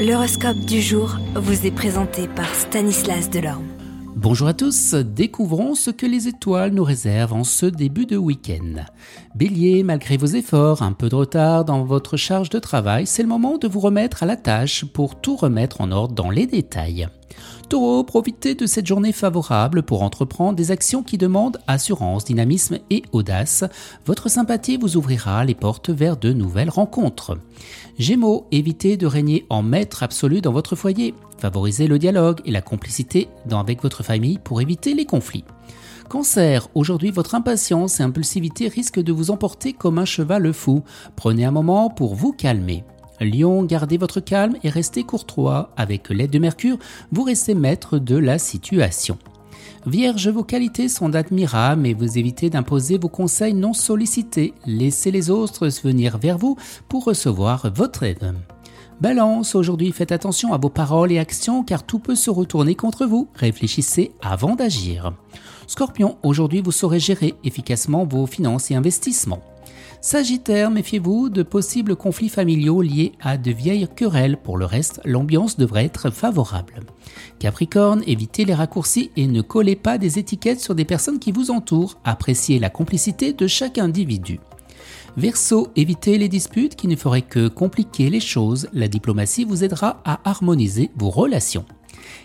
L'horoscope du jour vous est présenté par Stanislas Delorme. Bonjour à tous, découvrons ce que les étoiles nous réservent en ce début de week-end. Bélier, malgré vos efforts, un peu de retard dans votre charge de travail, c'est le moment de vous remettre à la tâche pour tout remettre en ordre dans les détails. Taureau, profitez de cette journée favorable pour entreprendre des actions qui demandent assurance, dynamisme et audace. Votre sympathie vous ouvrira les portes vers de nouvelles rencontres. Gémeaux, évitez de régner en maître absolu dans votre foyer. Favorisez le dialogue et la complicité avec votre famille pour éviter les conflits. Cancer, aujourd'hui votre impatience et impulsivité risquent de vous emporter comme un cheval fou. Prenez un moment pour vous calmer. Lion, gardez votre calme et restez courtois. Avec l'aide de Mercure, vous restez maître de la situation. Vierge, vos qualités sont admirables, mais vous évitez d'imposer vos conseils non sollicités. Laissez les autres venir vers vous pour recevoir votre aide. Balance, aujourd'hui faites attention à vos paroles et actions car tout peut se retourner contre vous. Réfléchissez avant d'agir. Scorpion, aujourd'hui vous saurez gérer efficacement vos finances et investissements. Sagittaire, méfiez-vous de possibles conflits familiaux liés à de vieilles querelles. Pour le reste, l'ambiance devrait être favorable. Capricorne, évitez les raccourcis et ne collez pas des étiquettes sur des personnes qui vous entourent. Appréciez la complicité de chaque individu. Verseau, évitez les disputes qui ne feraient que compliquer les choses. La diplomatie vous aidera à harmoniser vos relations.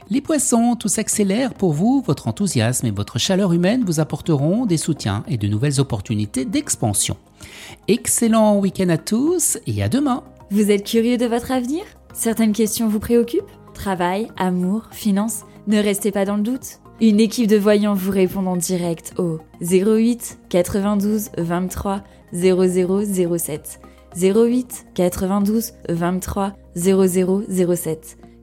Les poissons, tout s'accélère pour vous, votre enthousiasme et votre chaleur humaine vous apporteront des soutiens et de nouvelles opportunités d'expansion. Excellent week-end à tous et à demain Vous êtes curieux de votre avenir? Certaines questions vous préoccupent? Travail, amour, finances? Ne restez pas dans le doute. Une équipe de voyants vous répond en direct au 08 92 23 0007. 08 92 23 0007.